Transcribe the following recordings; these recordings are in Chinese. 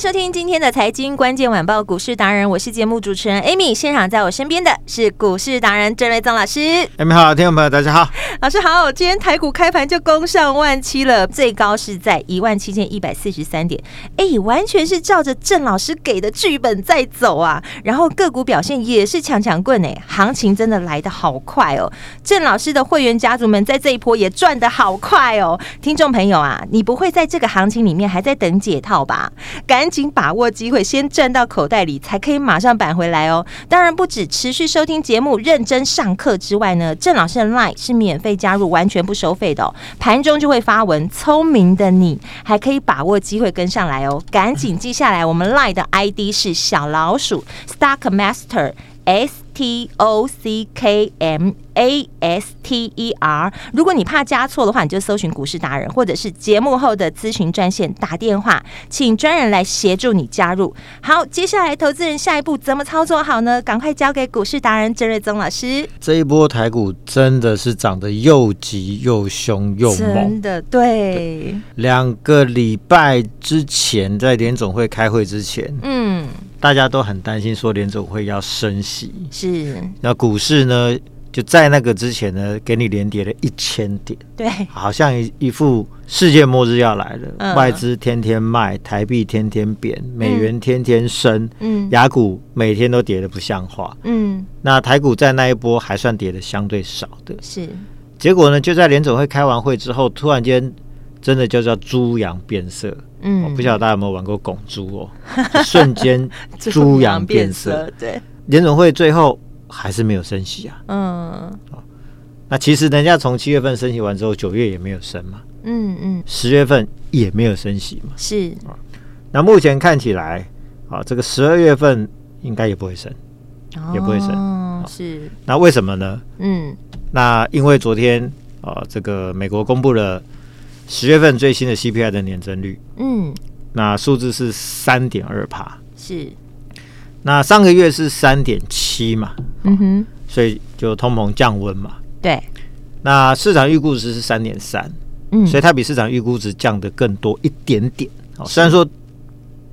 迎收听今天的财经关键晚报股市达人，我是节目主持人 Amy。现场在我身边的是股市达人郑瑞宗老师。Amy 好，听众朋友大家好，老师好。今天台股开盘就攻上万七了，最高是在一万七千一百四十三点，哎，完全是照着郑老师给的剧本在走啊。然后个股表现也是强强棍哎，行情真的来的好快哦。郑老师的会员家族们在这一波也赚的好快哦。听众朋友啊，你不会在这个行情里面还在等解套吧？赶紧把握机会，先赚到口袋里，才可以马上返回来哦。当然，不止持续收听节目、认真上课之外呢，郑老师的 LINE 是免费加入，完全不收费的哦。盘中就会发文，聪明的你还可以把握机会跟上来哦。赶紧记下来，我们 LINE 的 ID 是小老鼠 Stock Master S T O C K M。A S T E R，如果你怕加错的话，你就搜寻股市达人，或者是节目后的咨询专线打电话，请专人来协助你加入。好，接下来投资人下一步怎么操作好呢？赶快交给股市达人郑瑞宗老师。这一波台股真的是涨得又急又凶又猛，真的对。两个礼拜之前，在联总会开会之前，嗯，大家都很担心说联总会要升息，是。那股市呢？就在那个之前呢，给你连跌了一千点，对，好像一一副世界末日要来了。嗯、外资天天卖，台币天天贬，美元天天升，嗯，雅股每天都跌的不像话，嗯，那台股在那一波还算跌的相对少的，是。结果呢，就在联总会开完会之后，突然间真的就叫猪羊变色，嗯，我不晓得大家有没有玩过拱猪哦，瞬间 猪羊变色，对，联总会最后。还是没有升息啊？嗯，那其实人家从七月份升息完之后，九月也没有升嘛。嗯嗯，十月份也没有升息嘛。是啊，那目前看起来啊，这个十二月份应该也不会升，也不会升。哦，是。那为什么呢？嗯，那因为昨天啊，这个美国公布了十月份最新的 CPI 的年增率。嗯，那数字是三点二帕。是。那上个月是三点七嘛，嗯哼，所以就通膨降温嘛，对。那市场预估值是三点三，嗯，所以它比市场预估值降得更多一点点，哦，虽然说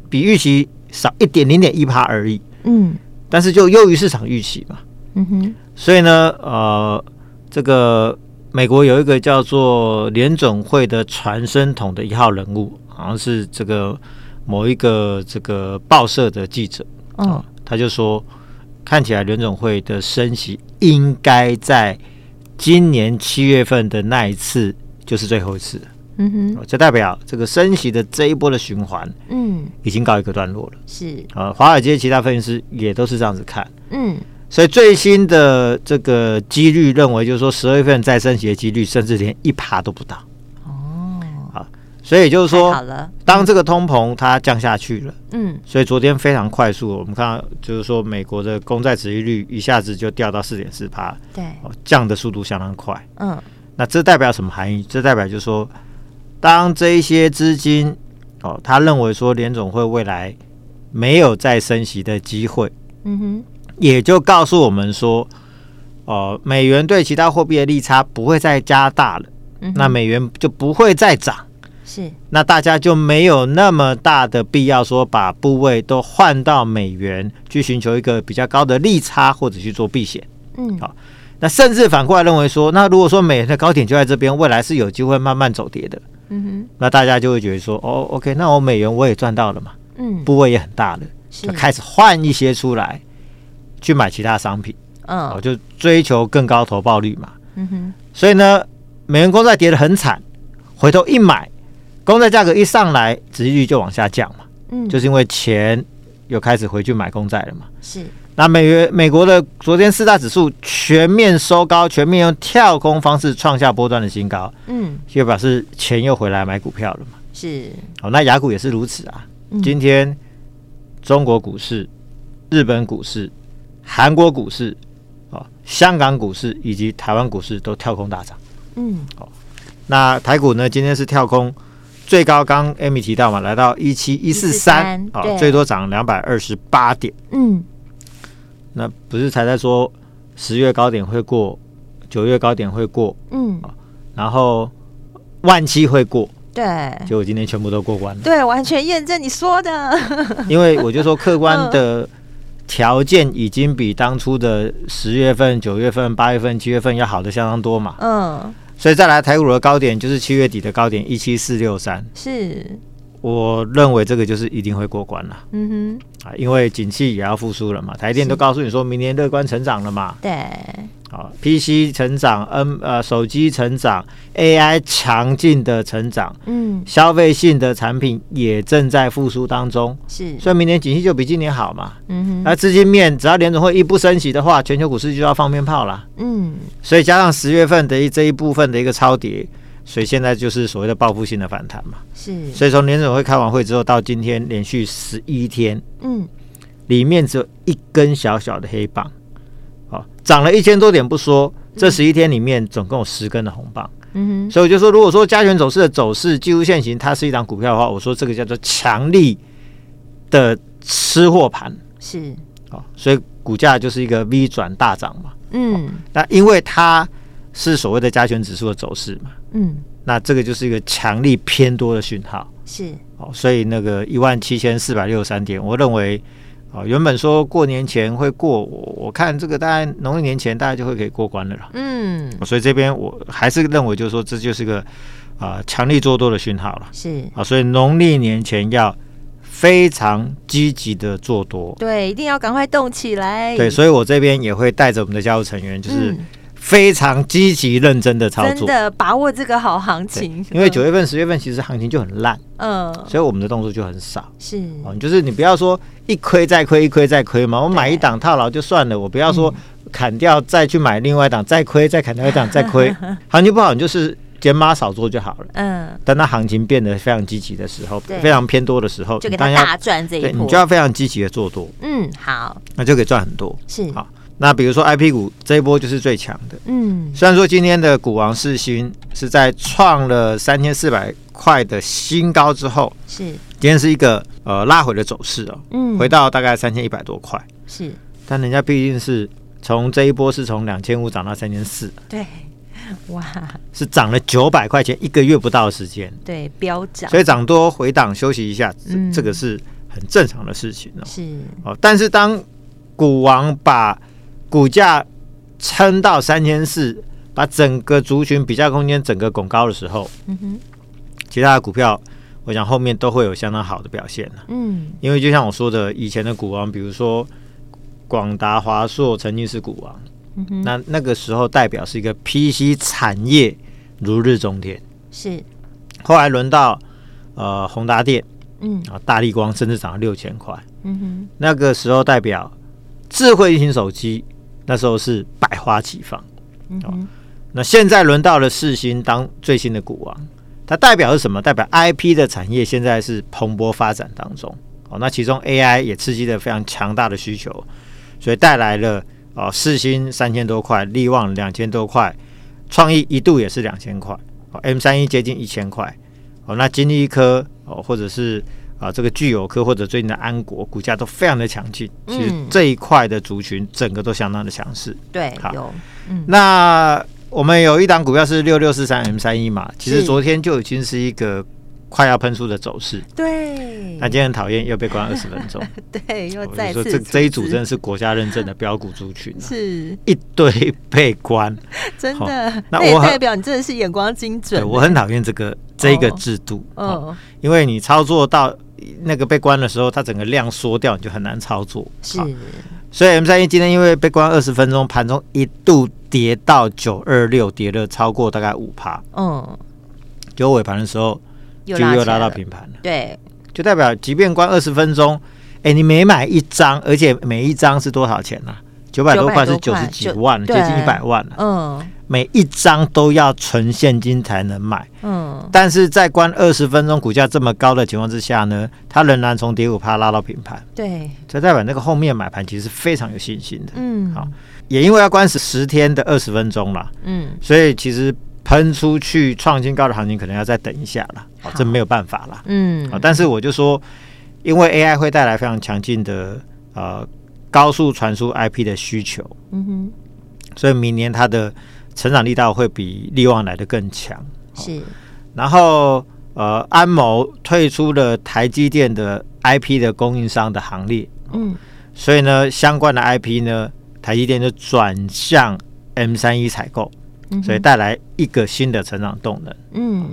比预期少一点零点一趴而已，嗯，但是就优于市场预期嘛，嗯哼。所以呢，呃，这个美国有一个叫做联总会的传声筒的一号人物，好像是这个某一个这个报社的记者。哦，他就说，看起来联总会的升息应该在今年七月份的那一次就是最后一次。嗯哼，这代表这个升息的这一波的循环，嗯，已经告一个段落了。是啊，华尔街其他分析师也都是这样子看。嗯，所以最新的这个几率认为，就是说十二月份再升息的几率，甚至连一趴都不到。所以就是说，当这个通膨它降下去了，嗯，所以昨天非常快速，我们看到就是说，美国的公债殖利率一下子就掉到四点四趴，对，降的速度相当快，嗯，那这代表什么含义？这代表就是说，当这一些资金哦，他认为说联总会未来没有再升息的机会，嗯哼，也就告诉我们说，哦，美元对其他货币的利差不会再加大了，嗯，那美元就不会再涨。是，那大家就没有那么大的必要说把部位都换到美元去寻求一个比较高的利差，或者去做避险。嗯，好，那甚至反过来认为说，那如果说美元的高点就在这边，未来是有机会慢慢走跌的。嗯哼，那大家就会觉得说，哦，OK，那我美元我也赚到了嘛。嗯，部位也很大了，就开始换一些出来去买其他商品。嗯，我就追求更高投报率嘛。嗯哼，所以呢，美元公债跌得很惨，回头一买。公债价格一上来，殖利率就往下降嘛，嗯，就是因为钱又开始回去买公债了嘛。是。那美元美国的昨天四大指数全面收高，全面用跳空方式创下波段的新高。嗯，就表示钱又回来买股票了嘛。是。好，那雅股也是如此啊。嗯、今天中国股市、日本股市、韩国股市、啊，香港股市以及台湾股市都跳空大涨。嗯，好。那台股呢？今天是跳空。最高刚 Amy 提到嘛，来到一七一四三，啊，最多涨两百二十八点。嗯，那不是才在说十月高点会过，九月高点会过，嗯，然后万七会过，对，结果今天全部都过关了，对，完全验证你说的。因为我就说客观的条件已经比当初的十月份、九月份、八月份、七月份要好的相当多嘛，嗯。所以再来台股的高点就是七月底的高点一七四六三，是，我认为这个就是一定会过关了。嗯哼，啊，因为景气也要复苏了嘛，台电都告诉你说明年乐观成长了嘛。对。好，PC 成长，N 呃手机成长，AI 强劲的成长，嗯，消费性的产品也正在复苏当中，是，所以明年景气就比今年好嘛，嗯哼，那资金面只要联总会一不升息的话，全球股市就要放鞭炮了，嗯，所以加上十月份的一这一部分的一个超跌，所以现在就是所谓的报复性的反弹嘛，是，所以从联总会开完会之后到今天连续十一天，嗯，里面只有一根小小的黑棒。好，涨了一千多点不说，这十一天里面总共有十根的红棒。嗯哼，所以我就说，如果说加权走势的走势技术线型，它是一档股票的话，我说这个叫做强力的吃货盘。是，哦，所以股价就是一个 V 转大涨嘛。嗯，那因为它是所谓的加权指数的走势嘛。嗯，那这个就是一个强力偏多的讯号。是，哦，所以那个一万七千四百六十三点，我认为。哦，原本说过年前会过，我我看这个大概农历年前大家就会可以过关了啦。嗯，所以这边我还是认为就是说这就是个啊强力做多的讯号了。是啊，所以农历年前要非常积极的做多。对，一定要赶快动起来。对，所以我这边也会带着我们的家族成员，就是。嗯非常积极认真的操作，真的把握这个好行情。因为九月份、十月份其实行情就很烂，嗯，所以我们的动作就很少。是哦，就是你不要说一亏再亏，一亏再亏嘛。我买一档套牢就算了，我不要说砍掉再去买另外一档，再亏再砍掉一档再亏。行情不好，你就是减码少做就好了。嗯，当它行情变得非常积极的时候，非常偏多的时候，就给它大赚这一波，你就要非常积极的做多。嗯，好，那就可以赚很多。是好。那比如说 IP 股这一波就是最强的，嗯，虽然说今天的股王世新是在创了三千四百块的新高之后，是。今天是一个呃拉回的走势哦，嗯，回到大概三千一百多块，是，但人家毕竟是从这一波是从两千五涨到三千四，对，哇，是涨了九百块钱一个月不到的时间，对，飙涨，所以涨多回档休息一下，嗯，这个是很正常的事情哦，是。哦，但是当股王把股价撑到三千四，把整个族群比较空间整个拱高的时候，嗯哼，其他的股票，我想后面都会有相当好的表现。嗯，因为就像我说的，以前的股王，比如说广达、华硕曾经是股王，嗯哼，那那个时候代表是一个 PC 产业如日中天。是，后来轮到呃宏达电，嗯啊，大力光甚至涨了六千块。嗯哼，那个时候代表。智慧型手机那时候是百花齐放，嗯、哦，那现在轮到了世芯当最新的股王，它代表是什么？代表 IP 的产业现在是蓬勃发展当中，哦，那其中 AI 也刺激了非常强大的需求，所以带来了哦，世芯三千多块，力旺两千多块，创意一度也是两千块，哦，M 三一接近一千块，哦，那金立科哦，或者是。啊，这个聚友科或者最近的安国股价都非常的强劲，其实这一块的族群整个都相当的强势。对，好，嗯，那我们有一档股票是六六四三 M 三一嘛，其实昨天就已经是一个快要喷出的走势。对，那今天很讨厌又被关二十分钟。对，又再次说这这一组真的是国家认证的标股族群，是一堆被关，真的。那我代表你真的是眼光精准。我很讨厌这个这个制度，嗯，因为你操作到。那个被关的时候，它整个量缩掉，你就很难操作。是，所以 M 三一今天因为被关二十分钟，盘中一度跌到九二六，跌了超过大概五趴。嗯，就尾盘的时候就又拉到平盘了。对，就代表即便关二十分钟哎，你每买一张，而且每一张是多少钱呢？九百多块是九十几万，接近一百万了。嗯，每一张都要存现金才能买。嗯，但是在关二十分钟，股价这么高的情况之下呢，它仍然从跌五趴拉到平盘。对，这代表那个后面买盘其实是非常有信心的。嗯，好，也因为要关十十天的二十分钟了。嗯，所以其实喷出去创新高的行情可能要再等一下了。好，这没有办法了。嗯，但是我就说，因为 AI 会带来非常强劲的呃。高速传输 IP 的需求，嗯哼，所以明年它的成长力道会比利旺来的更强。是，然后呃，安谋退出了台积电的 IP 的供应商的行列，嗯，所以呢，相关的 IP 呢，台积电就转向 M 三一采购，所以带来一个新的成长动能。嗯，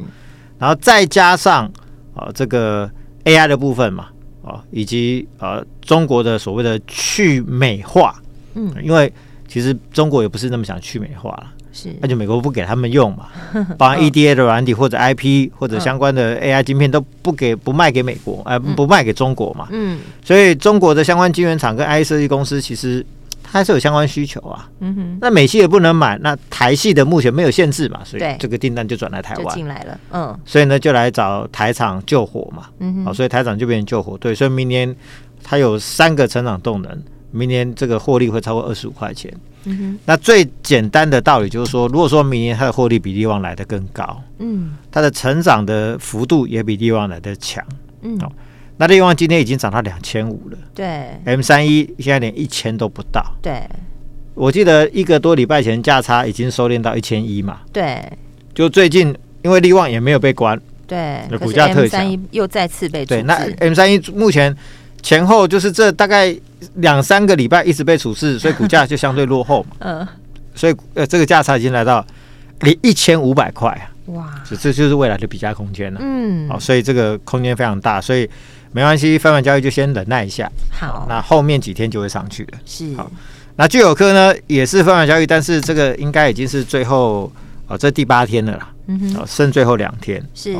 然后再加上啊、呃，这个 AI 的部分嘛。哦，以及呃，中国的所谓的去美化，嗯，因为其实中国也不是那么想去美化了，是，那就美国不给他们用嘛，把 EDA 的软体或者 IP 或者相关的 AI 晶片都不给不卖给美国，呃，不卖给中国嘛，嗯，所以中国的相关晶圆厂跟 IC 设计公司其实。还是有相关需求啊，嗯哼，那美系也不能买，那台系的目前没有限制嘛，所以这个订单就转来台湾。进来了，嗯，所以呢就来找台厂救火嘛，嗯哼，好，所以台厂就变成救火队，所以明年它有三个成长动能，明年这个获利会超过二十五块钱，嗯，那最简单的道理就是说，如果说明年它的获利比力旺来的更高，嗯，它的成长的幅度也比利旺来的强，嗯，哦。那利旺今天已经涨到两千五了，对，M 三一现在连一千都不到，对，我记得一个多礼拜前价差已经收敛到一千一嘛，对，就最近因为利旺也没有被关，对，股价特强。又再次被对，那 M 三一目前前后就是这大概两三个礼拜一直被处置，所以股价就相对落后嘛，嗯，所以呃这个价差已经来到离一千五百块啊，哇，这这就是未来的比价空间了，嗯，好，所以这个空间非常大，所以。没关系，分盘交易就先忍耐一下。好，那后面几天就会上去了。是，好，那聚友科呢也是分盘交易，但是这个应该已经是最后哦，这第八天了啦。嗯哼，哦，剩最后两天。是，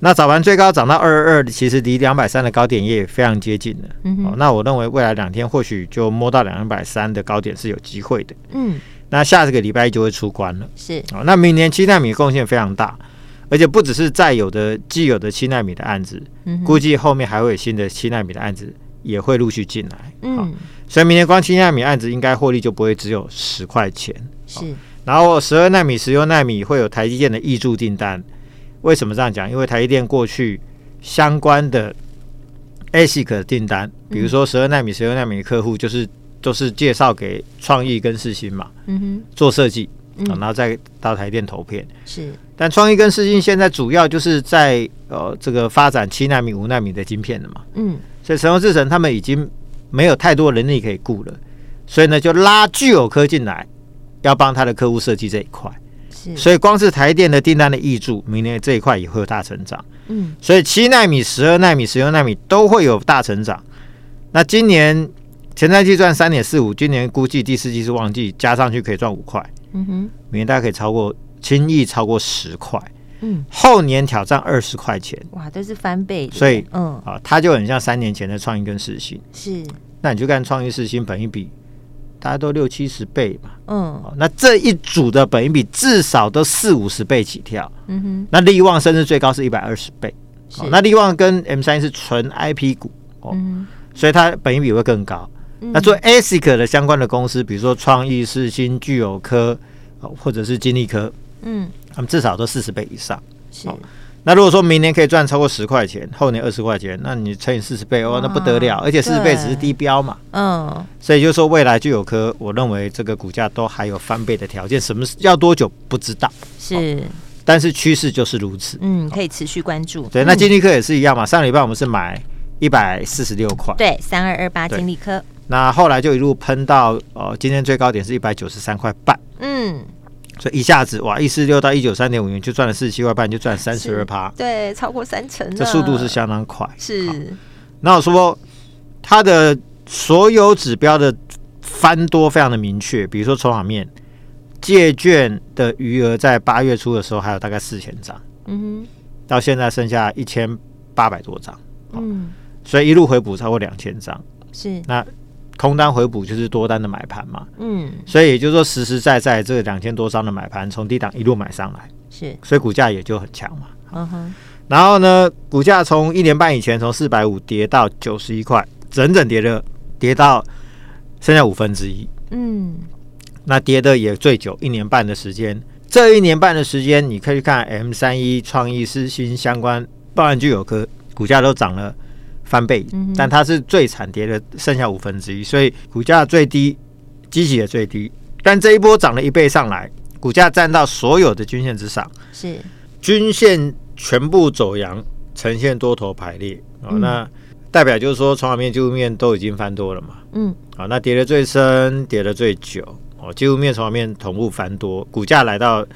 那早盘最高涨到二二二，其实离两百三的高点也非常接近了。嗯，哦，那我认为未来两天或许就摸到两百三的高点是有机会的。嗯，那下这个礼拜一就会出关了。是，哦，那明年七纳米贡献非常大。而且不只是在有的既有的七纳米的案子，嗯、估计后面还会有新的七纳米的案子也会陆续进来。嗯，所以明年光七纳米案子应该获利就不会只有十块钱。是，然后十二纳米、十六纳米会有台积电的预注订单。为什么这样讲？因为台积电过去相关的 ASIC 的订单，比如说十二纳米、十六纳米的客户，就是都是介绍给创意跟世芯嘛，嗯哼，做设计。然后再到台电投片。是，但创意跟世芯现在主要就是在呃这个发展七纳米、五纳米的晶片了嘛，嗯，所以神龙制程他们已经没有太多人力可以雇了，所以呢就拉聚友科进来，要帮他的客户设计这一块，是，所以光是台电的订单的挹注，明年这一块也会有大成长，嗯，所以七纳米、十二纳米、十六纳米都会有大成长。那今年前三季赚三点四五，今年估计第四季是旺季，加上去可以赚五块。嗯哼，明年大家可以超过，轻易超过十块。嗯，后年挑战二十块钱，哇，这是翻倍。所以，嗯啊，它就很像三年前的创意跟世芯。是，那你就看创意世芯本一比，大家都六七十倍嘛。嗯，那这一组的本益比至少都四五十倍起跳。嗯哼，那力旺甚至最高是一百二十倍。是，那力旺跟 M 三是纯 IP 股哦，所以它本益比会更高。那做 ASIC 的相关的公司，比如说创意、世新、具有科，或者是金立科，嗯，他们至少都四十倍以上。是。那如果说明年可以赚超过十块钱，后年二十块钱，那你乘以四十倍，哦，那不得了！而且四十倍只是低标嘛。嗯。所以就是说，未来就有颗，我认为这个股价都还有翻倍的条件。什么要多久不知道？是。但是趋势就是如此。嗯，可以持续关注。对，那金立科也是一样嘛。上礼拜我们是买一百四十六块。对，三二二八金立科。那后来就一路喷到呃，今天最高点是一百九十三块半，嗯，所以一下子哇，一四六到一九三点五元就赚了四十七块半，就赚三十二趴，对，超过三成，这速度是相当快。是，那我说它的所有指标的翻多非常的明确，比如说筹码面，借券的余额在八月初的时候还有大概四千张，嗯哼，到现在剩下一千八百多张，嗯。所以一路回补超过两千张，是。那空单回补就是多单的买盘嘛，嗯，所以也就是说实实在在这两千多张的买盘从低档一路买上来，是，所以股价也就很强嘛，嗯哼，然后呢，股价从一年半以前从四百五跌到九十一块，整整跌了跌到剩下五分之一，嗯，那跌的也最久，一年半的时间。这一年半的时间，你可以看 M 三一、创意、世芯相关，包含具有科股价都涨了翻倍，嗯、但它是最惨跌的，剩下五分之一，所以股价最低，基期也最低。但这一波涨了一倍上来，股价站到所有的均线之上，是均线全部走阳，呈现多头排列哦。那代表就是说，筹码面、技术面都已经翻多了嘛。嗯，好、哦，那跌的最深，跌的最久。哦，技术面、筹码面同步翻多，股价来到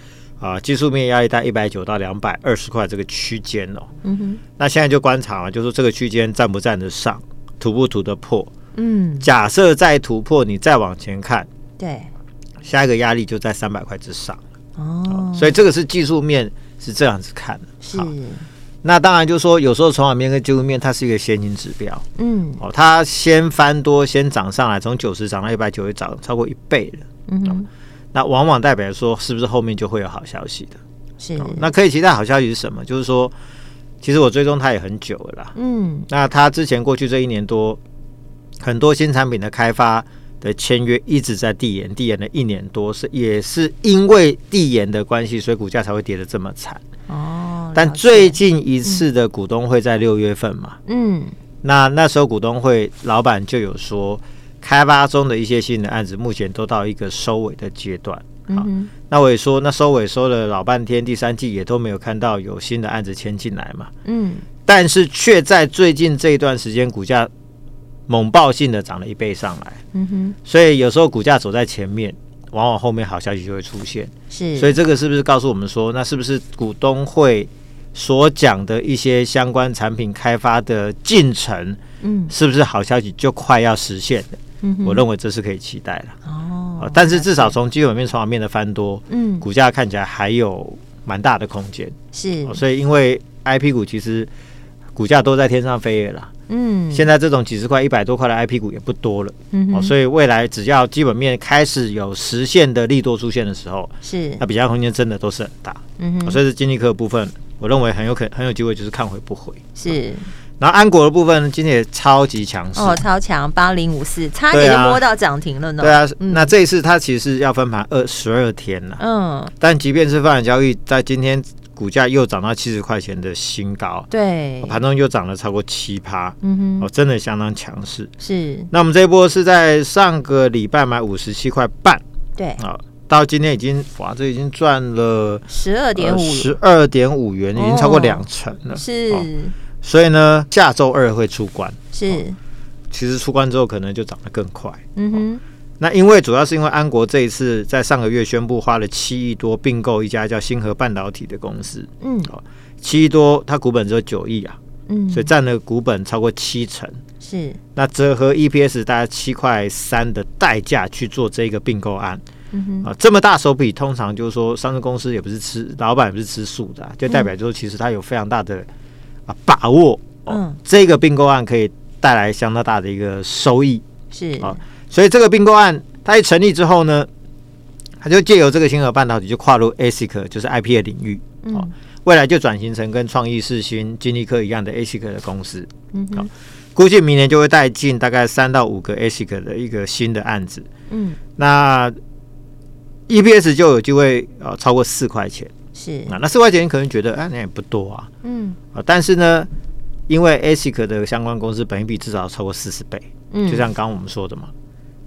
啊、呃，技术面压力在一百九到两百二十块这个区间哦。嗯哼。那现在就观察啊，就是说这个区间站不站得上，突不突得破？嗯。假设再突破，你再往前看，对，下一个压力就在三百块之上。哦，哦。所以这个是技术面是这样子看的。是。那当然就是说，有时候筹码面跟技术面它是一个先行指标。嗯。哦，它先翻多，先涨上来，从九十涨到一百九，也涨超过一倍了。嗯、哦，那往往代表说，是不是后面就会有好消息的？是、哦。那可以期待好消息是什么？就是说，其实我追踪它也很久了啦。嗯。那它之前过去这一年多，很多新产品的开发的签约一直在递延，递延了一年多，是也是因为递延的关系，所以股价才会跌得这么惨。哦。但最近一次的股东会在六月份嘛。嗯。那那时候股东会老板就有说。开发中的一些新的案子，目前都到一个收尾的阶段。好，嗯、那我也说，那收尾收了老半天，第三季也都没有看到有新的案子签进来嘛。嗯，但是却在最近这一段时间，股价猛爆性的涨了一倍上来。嗯哼，所以有时候股价走在前面，往往后面好消息就会出现。是，所以这个是不是告诉我们说，那是不是股东会所讲的一些相关产品开发的进程，嗯，是不是好消息就快要实现了？我认为这是可以期待的。哦，但是至少从基本面、筹码面的翻多，嗯，股价看起来还有蛮大的空间，是，所以因为 IP 股其实股价都在天上飞了啦，嗯，现在这种几十块、一百多块的 IP 股也不多了，嗯，所以未来只要基本面开始有实现的利多出现的时候，是，那比价空间真的都是很大，嗯，所以是金立科的部分，我认为很有可很有机会就是看回不回，是。然后安国的部分今天也超级强势。哦，超强八零五四，差点就摸到涨停了呢。对啊，嗯、那这一次它其实要分盘二十二天了，嗯，但即便是分盘交易，在今天股价又涨到七十块钱的新高，对，盘中又涨了超过七趴，嗯哼，哦，真的相当强势。是，那我们这一波是在上个礼拜买五十七块半，对，啊，到今天已经哇，这已经赚了十二点五。十二点五元，已经超过两成了，是。所以呢，下周二会出关，是、哦。其实出关之后，可能就涨得更快。嗯哼、哦。那因为主要是因为安国这一次在上个月宣布花了七亿多并购一家叫星河半导体的公司。嗯。哦，七亿多，它股本只有九亿啊。嗯。所以占了股本超过七成。是。那折合 EPS 大概七块三的代价去做这个并购案。嗯哼。啊、哦，这么大手笔，通常就是说上市公司也不是吃，老板也不是吃素的、啊，就代表就是其实它有非常大的。啊，把握，哦、嗯，这个并购案可以带来相当大的一个收益，是。啊，所以这个并购案它一成立之后呢，它就借由这个星河半导体就跨入 ASIC，就是 IP 的领域，未来就转型成跟创意、世芯、金立科一样的 ASIC 的公司，嗯哼，估计明年就会带进大概三到五个 ASIC 的一个新的案子，嗯，那 EPS 就有机会啊超过四块钱。是。那四块钱你可能觉得啊，那也不多啊，嗯。啊，但是呢，因为 ASIC 的相关公司本益比至少超过四十倍，嗯，就像刚刚我们说的嘛，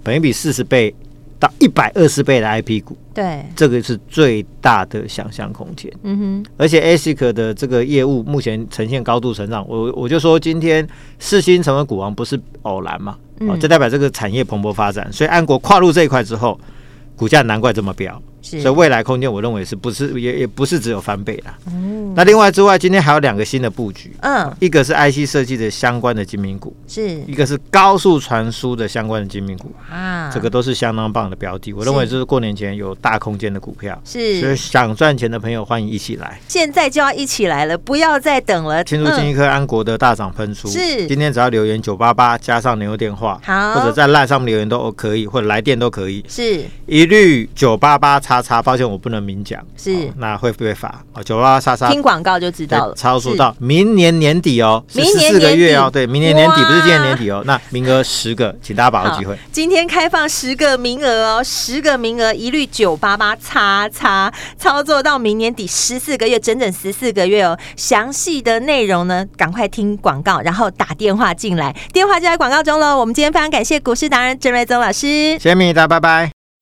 本益比四十倍到一百二十倍的 IP 股，对，这个是最大的想象空间，嗯哼，而且 ASIC 的这个业务目前呈现高度成长，我我就说今天四星成为股王不是偶然嘛，啊，这代表这个产业蓬勃发展，所以安国跨入这一块之后，股价难怪这么飙。所以未来空间我认为是不是也也不是只有翻倍啦。嗯，那另外之外，今天还有两个新的布局，嗯，一个是 IC 设计的相关的精品股，是一个是高速传输的相关的精品股啊，这个都是相当棒的标的。我认为这是过年前有大空间的股票，是所以想赚钱的朋友欢迎一起来，现在就要一起来了，不要再等了。清楚金一科安国的大涨喷出，是今天只要留言九八八加上牛电话，好，或者在 LINE 上面留言都可以，或者来电都可以，是一律九八八叉叉。抱歉，我不能明讲，是那会不会罚？哦，九八八叉叉，听广告就知道了。超速到明年年底哦，明年四个月哦，对，明年年底不是今年年底哦。那名额十个，请大家把握机会。今天开放十个名额哦，十个名额一律九八八叉叉，操作到明年底十四个月，整整十四个月哦。详细的内容呢，赶快听广告，然后打电话进来，电话就在广告中喽。我们今天非常感谢股市达人郑瑞宗老师，谢谢米大，拜拜。